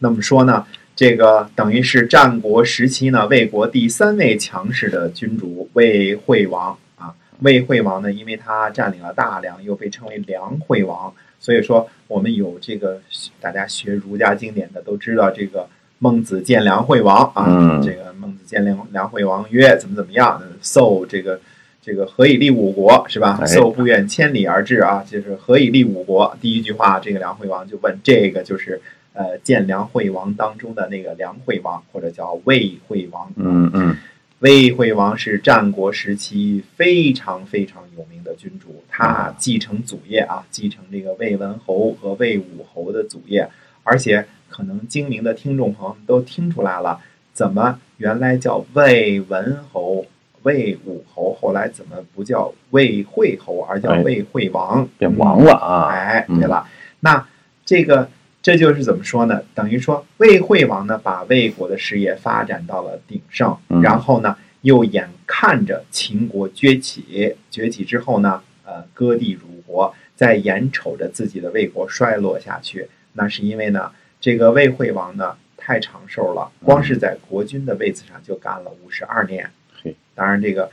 那么说呢，这个等于是战国时期呢魏国第三位强势的君主魏惠王啊。魏惠王呢，因为他占领了大梁，又被称为梁惠王，所以说我们有这个大家学儒家经典的都知道这个孟子见梁惠王啊，嗯这个孟子见梁梁惠王曰怎么怎么样，受这个。这个何以立五国是吧？哎受不远千里而至啊，就是何以立五国。第一句话，这个梁惠王就问，这个就是呃见梁惠王当中的那个梁惠王，或者叫魏惠王。嗯嗯魏惠王是战国时期非常非常有名的君主，他继承祖业啊，继承这个魏文侯和魏武侯的祖业，而且可能精明的听众朋友们都听出来了，怎么原来叫魏文侯、魏武侯，后来怎么不叫魏惠侯，而叫哎魏惠王？变王了啊！哎，嗯对了，那这个这就是怎么说呢？等于说魏惠王呢，把魏国的事业发展到了鼎盛，嗯然后呢，又眼看着秦国崛起，崛起之后呢，呃，割地辱国，再眼瞅着自己的魏国衰落下去，那是因为呢，这个魏惠王呢太长寿了，光是在国君的位子上就干了五十二年嘿。当然这个。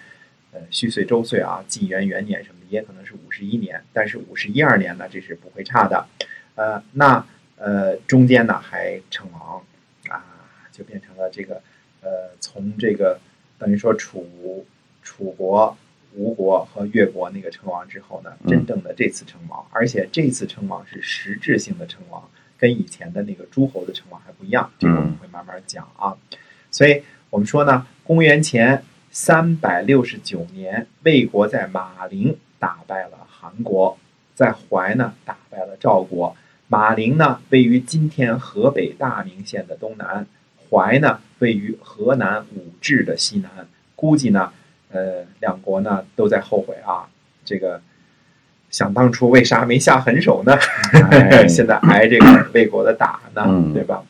呃，虚岁周岁啊，纪元元年什么的，也可能是五十一年，但是五十一二年呢，这是不会差的。呃，那呃中间呢还称王啊，就变成了这个呃，从这个等于说楚楚国、吴国和越国那个称王之后呢，嗯真正的这次称王，而且这次称王是实质性的称王，跟以前的那个诸侯的称王还不一样，这个我们会慢慢讲啊。所以我们说呢，公元前三百六十九年，魏国在马陵打败了韩国，在淮呢打败了赵国。马陵呢位于今天河北大名县的东南，淮呢位于河南武陟的西南。估计呢，呃，两国呢都在后悔啊，这个想当初为啥没下狠手呢？哎 现在挨这个魏国的打呢，嗯对吧？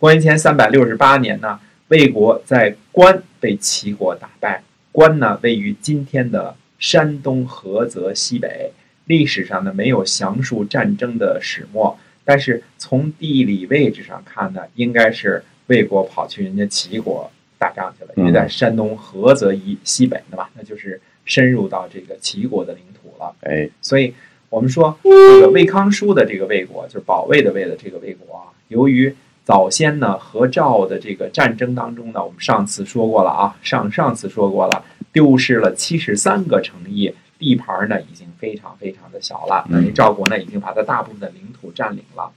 公元前三百六十八年呢，魏国在关被齐国打败。关呢位于今天的山东菏泽西北。历史上呢没有详述战争的始末，但是从地理位置上看呢，应该是魏国跑去人家齐国打仗去了，因为在山东菏泽以西北的嘛，那就是深入到这个齐国的领土了。哎，所以我们说这个魏康叔的这个魏国，就是保卫的魏的这个魏国啊，由于早先呢和赵的这个战争当中呢，我们上次说过了啊，上上次说过了，丢失了七十三个城邑，地盘呢已经非常非常的小了，等于赵国呢已经把它大部分的领土占领了。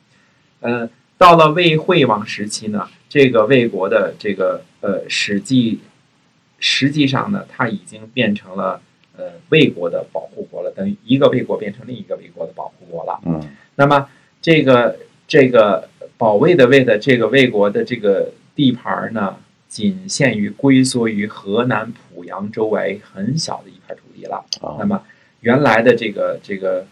嗯，到了魏惠王时期呢，这个魏国的这个呃史记，实际上呢，它已经变成了呃魏国的保护国了，等于一个魏国变成另一个魏国的保护国了。嗯那么这个这个保卫的卫的这个魏国的这个地盘呢，仅限于龟缩于河南濮阳周围很小的一块土地了。那啊，么原来的这个这个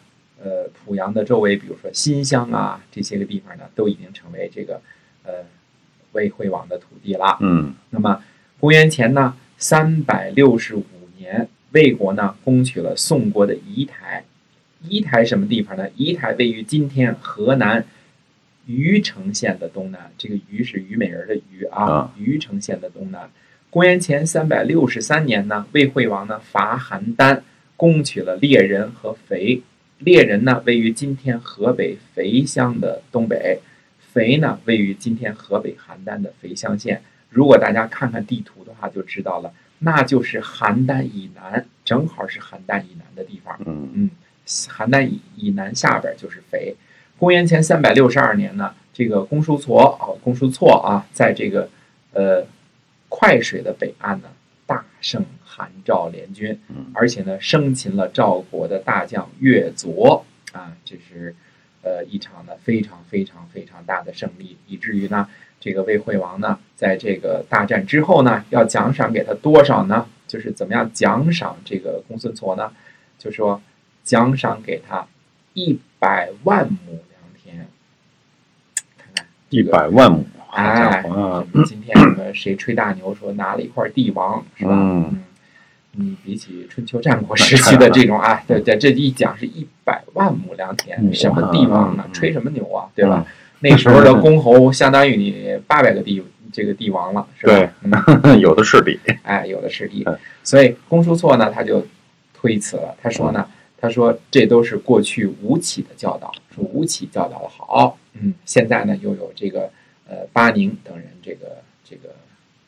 呃濮阳的周围，比如说新乡啊这些个地方呢，都已经成为这个呃魏惠王的土地了。嗯那么公元前呢三百六十五年，魏国呢攻取了宋国的仪台。仪台什么地方呢？仪台位于今天河南虞城县的东南。这个虞是虞美人的虞啊啊，虞城县的东南。公元前三百六十三年呢，魏惠王呢伐邯郸，攻取了猎人和肥。猎人呢位于今天河北肥乡的东北，肥呢位于今天河北邯郸的肥乡县。如果大家看看地图的话，就知道了，那就是邯郸以南，正好是邯郸以南的地方。嗯嗯，邯郸以以南下边就是肥。公元前三百六十二年呢，这个公叔痤啊，公叔痤啊，在这个呃快水的北岸呢，大胜韩赵联军，嗯而且呢，生擒了赵国的大将岳佐啊，这是呃一场呢非常非常非常大的胜利，以至于呢，这个魏惠王呢，在这个大战之后呢，要奖赏给他多少呢？就是怎么样奖赏这个公孙痤呢？就说奖赏给他一百万亩一百万亩，好家哎，伙啊！今天什么谁吹大牛说拿了一块地王是吧？嗯你比起春秋战国时期的这种 啊，对对，这一讲是一百万亩良田，嗯什么地方呢嗯？吹什么牛啊，对吧？那时候的公侯相当于你八百个帝这个帝王了，是吧？有的是地。哎，有的是地嗯，所以公叔痤呢，他就推辞了。他说呢，他说这都是过去吴起的教导，说吴起教导的好，嗯，现在呢又有这个呃巴宁等人这个这个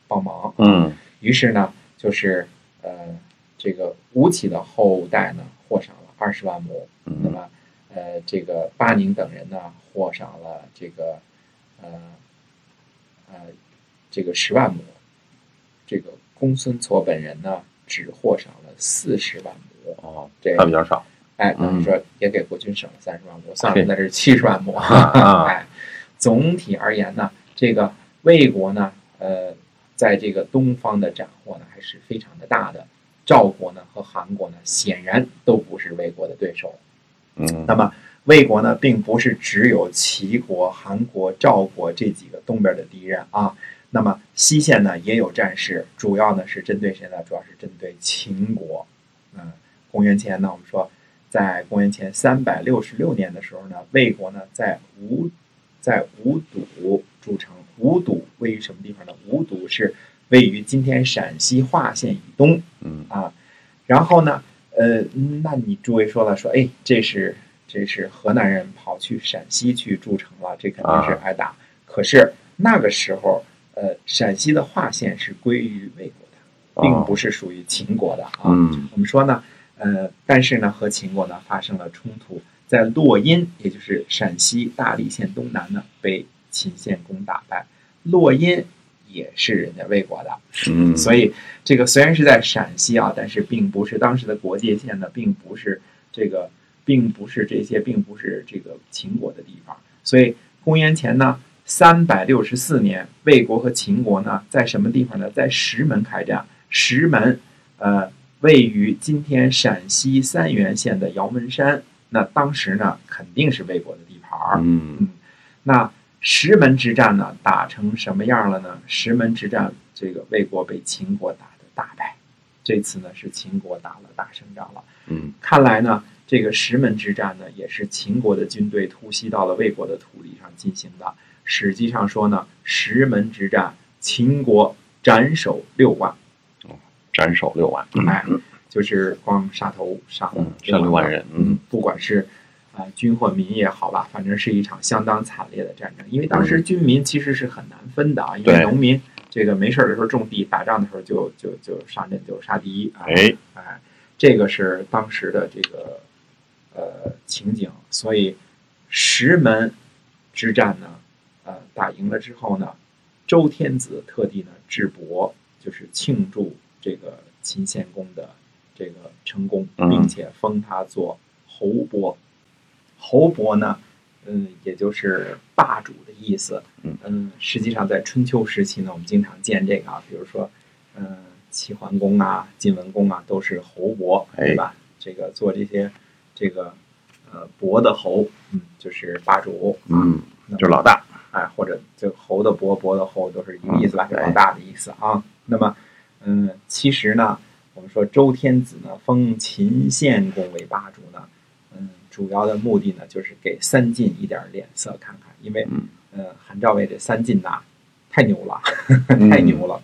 帮忙，嗯。于是呢就是呃这个吴起的后代呢获赏了二十万亩，那嗯么呃这个巴宁等人呢获赏了这个呃呃这个十万亩，这个公孙痤本人呢只获赏了四十万亩，哦，这还比较少。哎，等于嗯说也给国君省了三十万亩，算了嘿，那是七十万亩。啊哎，总体而言呢，这个魏国呢，呃，在这个东方的斩获呢还是非常的大的。赵国呢和韩国呢，显然都不是魏国的对手。嗯那么魏国呢，并不是只有齐国、韩国、赵国这几个东边的敌人啊。那么西线呢也有战事，主要呢是针对谁呢？主要是针对秦国。嗯，公元前呢，我们说，在公元前三百六十六年的时候呢，魏国呢在吴在吴堵筑城。吴堵位于什么地方呢？吴堵是位于今天陕西华县以东。嗯啊，然后呢，呃，那你诸位说了，说，哎，这是这是河南人跑去陕西去筑城了，这肯定是啊挨打。可是那个时候，呃，陕西的华县是归于魏国的，并不是属于秦国的啊。嗯我们说呢，呃，但是呢，和秦国呢发生了冲突，在洛阴，也就是陕西大荔县东南呢，被秦献公打败。洛阴也是人家魏国的，嗯，所以这个虽然是在陕西啊，但是并不是当时的国界线呢，并不是这个，并不是这些，并不是这个秦国的地方。所以公元前呢三百六十四年，魏国和秦国呢在什么地方呢？在石门开战。石门，呃，位于今天陕西三原县的姚门山。那当时呢，肯定是魏国的地盘儿。嗯那石门之战呢，打成什么样了呢？石门之战，这个魏国被秦国打得大败，这次呢是秦国打了大胜仗了。嗯看来呢，这个石门之战呢，也是秦国的军队突袭到了魏国的土地上进行的。实际上说呢，石门之战，秦国斩首六万，斩首六万。哎，就是光杀头杀了嗯，杀六万人。嗯嗯，不管是啊、军或民也好吧，反正是一场相当惨烈的战争。因为当时军民其实是很难分的啊，因为农民这个没事的时候种地，打仗的时候就就就上阵就杀敌。哎，哎，这个是当时的这个呃情景，所以石门之战呢，呃，打赢了之后呢，周天子特地呢置帛，就是庆祝这个秦献公的这个成功，嗯并且封他做侯伯。侯伯呢，嗯，也就是霸主的意思。嗯实际上在春秋时期呢，我们经常见这个啊，比如说，嗯、齐桓公啊、晋文公啊，都是侯伯，哎对吧？这个做这些这个呃伯的侯，嗯，就是霸主，嗯，就是老大。哎，或者就侯的伯、伯的侯都是一个意思吧，嗯老大的意思啊。那么，嗯，其实呢，我们说周天子呢封秦献公为霸主呢，嗯，主要的目的呢就是给三晋一点脸色看看，因为嗯呃韩赵魏这三晋呐太牛了，嗯 太牛了，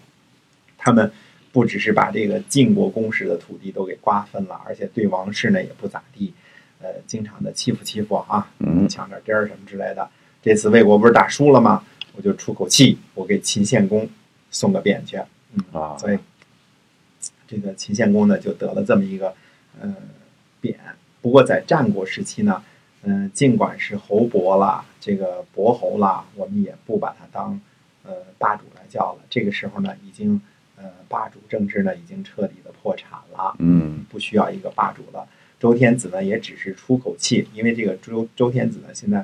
他们不只是把这个晋国公室的土地都给瓜分了，而且对王室呢也不咋地，呃，经常的欺负欺负啊，嗯抢点地儿什么之类的。这次魏国不是打输了吗？我就出口气，我给秦献公送个匾去。嗯，啊，所以这个秦献公呢就得了这么一个呃匾。不过在战国时期呢，嗯、尽管是侯伯啦，这个伯侯啦，我们也不把他当呃霸主来叫了。这个时候呢，已经呃霸主政治呢已经彻底的破产了。嗯不需要一个霸主了。周天子呢，也只是出口气，因为这个周周天子呢，现在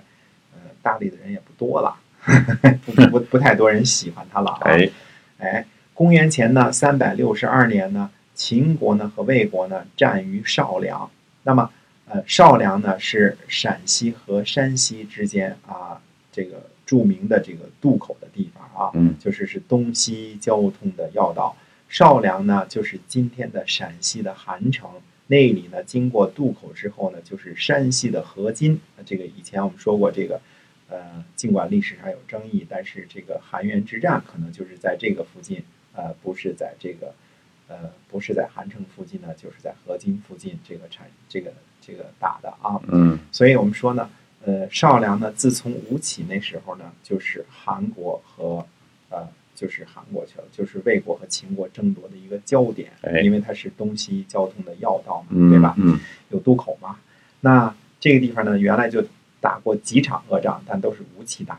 呃大理的人也不多了，不不不太多人喜欢他了啊。哎，哎，公元前呢三百六十二年呢，秦国呢和魏国呢战于少梁。那么呃，少梁呢是陕西和山西之间啊这个著名的这个渡口的地方啊。嗯就是是东西交通的要道。少梁呢，就是今天的陕西的韩城，那里呢，经过渡口之后呢，就是山西的河津。这个以前我们说过，这个呃，尽管历史上有争议，但是这个韩元之战可能就是在这个附近，呃，不是在这个，呃，不是在韩城附近呢，就是在河津附近这个产这个这个打的啊。嗯所以我们说呢，呃，少梁呢，自从吴起那时候呢，就是韩国和呃，就是韩国去了，就是魏国和秦国争夺的一个焦点，哎因为它是东西交通的要道嘛，嗯，对吧？嗯有渡口嘛。那这个地方呢，原来就打过几场恶仗，但都是吴起打。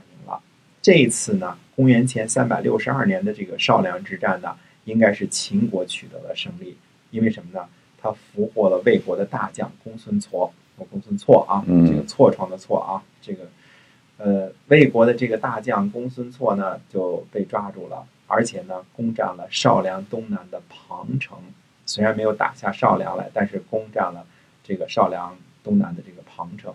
这一次呢，公元前三百六十二年的这个少梁之战呢，应该是秦国取得了胜利，因为什么呢？他俘获了魏国的大将公孙痤，哦公孙痤啊，嗯这个痤疮的痤啊，这个呃，魏国的这个大将公孙痤呢就被抓住了，而且呢，攻占了少梁东南的庞城。虽然没有打下少梁来，但是攻占了这个少梁东南的这个庞城。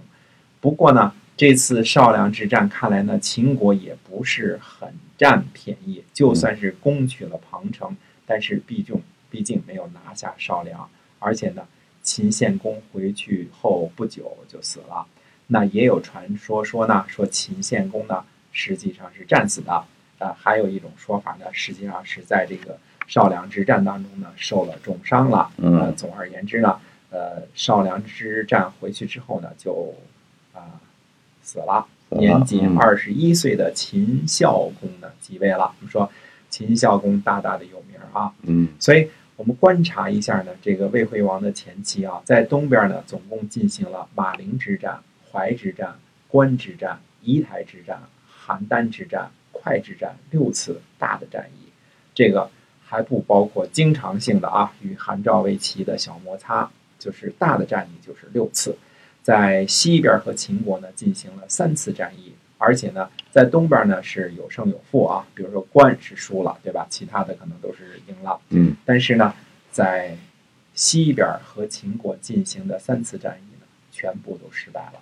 不过呢，这次少梁之战看来呢，秦国也不是很占便宜，就算是攻取了庞城，但是毕竟毕竟没有拿下少梁，而且呢，秦献公回去后不久就死了。那也有传说说呢，说秦献公呢实际上是战死的。啊、还有一种说法呢，实际上是在这个少梁之战当中呢受了重伤了。嗯呃，总而言之呢，呃，少梁之战回去之后呢，就啊。死了年仅嗯二十一岁的秦孝公呢即位了。我们说秦孝公大大的有名啊，嗯所以我们观察一下呢，这个魏惠王的前期啊，在东边呢，总共进行了马陵之战、淮之战、关之战、仪台之战、邯郸之战、会之战六次大的战役，这个还不包括经常性的啊与韩赵魏齐的小摩擦，就是大的战役就是六次。在西边和秦国呢进行了三次战役，而且呢，在东边呢是有胜有负啊，比如说关是输了，对吧？其他的可能都是赢了。嗯但是呢，在西边和秦国进行的三次战役呢，全部都失败了。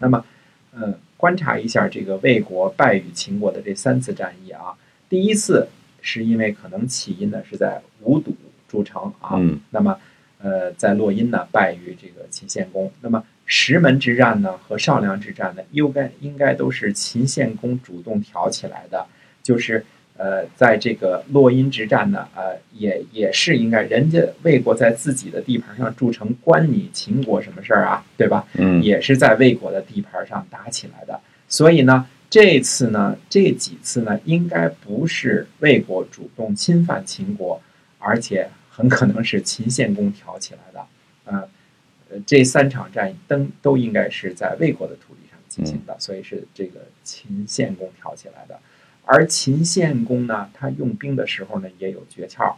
那么，嗯，观察一下这个魏国败于秦国的这三次战役啊，第一次是因为可能起因呢是在无堵筑城啊，嗯那么呃在洛阴呢败于这个秦献公，那么石门之战呢和少梁之战呢，又该应该都是秦献公主动挑起来的，就是。呃，在这个洛阴之战呢，呃，也也是应该，人家魏国在自己的地盘上筑城，关你秦国什么事儿啊？对吧？嗯也是在魏国的地盘上打起来的。所以呢，这次呢，这几次呢，应该不是魏国主动侵犯秦国，而且很可能是秦献公挑起来的。嗯，呃，这三场战役都都应该是在魏国的土地上进行的，所以是这个秦献公挑起来的。而秦献公呢，他用兵的时候呢，也有诀窍。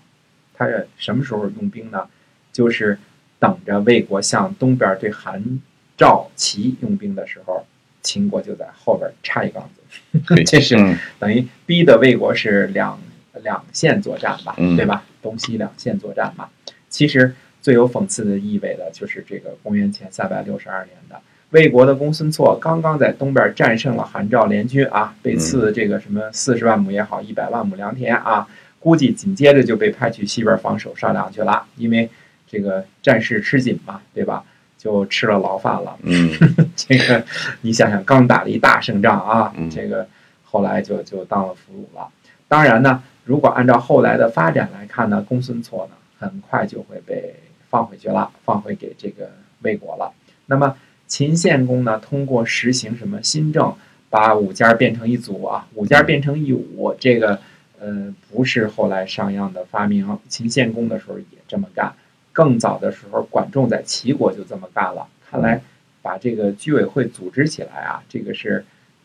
他什么时候用兵呢？就是等着魏国向东边对韩、赵、齐用兵的时候，秦国就在后边插一杠子，这是嗯等于逼的魏国是两两线作战吧，嗯对吧？东西两线作战嘛。其实最有讽刺的意味的就是这个公元前三百六十二年的魏国的公孙痤刚刚在东边战胜了韩赵联军啊，被赐这个什么四十万亩也好，一百万亩良田啊，估计紧接着就被派去西边防守上梁去了，因为这个战事吃紧嘛，对吧？就吃了牢饭了。嗯 这个你想想，刚打了一大胜仗啊嗯，这个后来就就当了俘虏了。当然呢，如果按照后来的发展来看呢，公孙痤呢很快就会被放回去了，放回给这个魏国了。那么秦献公呢，通过实行什么新政，把五家变成一组啊，五家变成一伍，这个呃不是后来商鞅的发明，秦献公的时候也这么干。更早的时候，管仲在齐国就这么干了。看来把这个居委会组织起来啊，这个是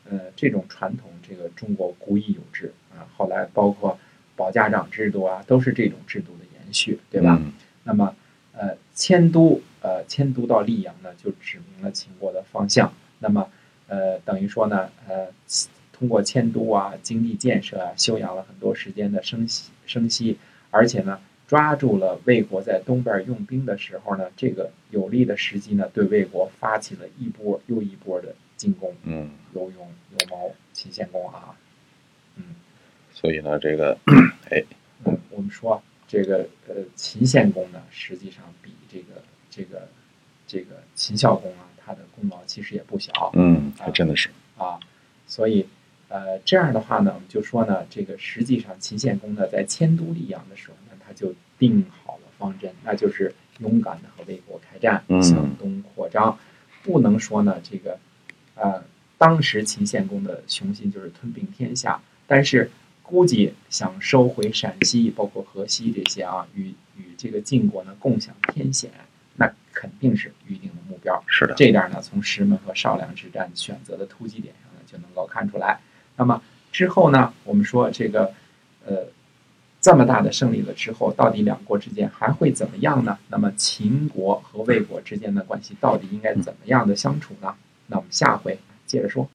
呃这种传统，这个中国古已有之啊。后来包括保家长制度啊，都是这种制度的延续，对吧？嗯那么呃迁都呃迁都到溧阳呢，就指明了秦国的方向。那么呃等于说呢呃通过迁都啊、经济建设啊，休养了很多时间的生息生息，而且呢。抓住了魏国在东边用兵的时候呢，这个有利的时机呢，对魏国发起了一波又一波的进攻，嗯，有勇有谋，秦献公啊，嗯，所以呢，这个哎，嗯，我们说这个呃，秦献公呢，实际上比这个这个这个秦孝公啊，他的功劳其实也不小嗯，还真的是，啊。所以，呃，这样的话呢，我们就说呢，这个实际上秦献公呢在迁都溧阳的时候呢，他就定好了方针，那就是勇敢的和魏国开战，向东扩张。不能说呢，这个，呃，当时秦献公的雄心就是吞并天下，但是估计想收回陕西，包括河西这些啊，与与这个晋国呢共享天险，那肯定是预定的目标。是的，这点呢，从石门和少梁之战选择的突击点上呢就能够看出来。那么之后呢，我们说这个，呃。这么大的胜利了之后，到底两国之间还会怎么样呢？那么秦国和魏国之间的关系到底应该怎么样的相处呢？那我们下回接着说。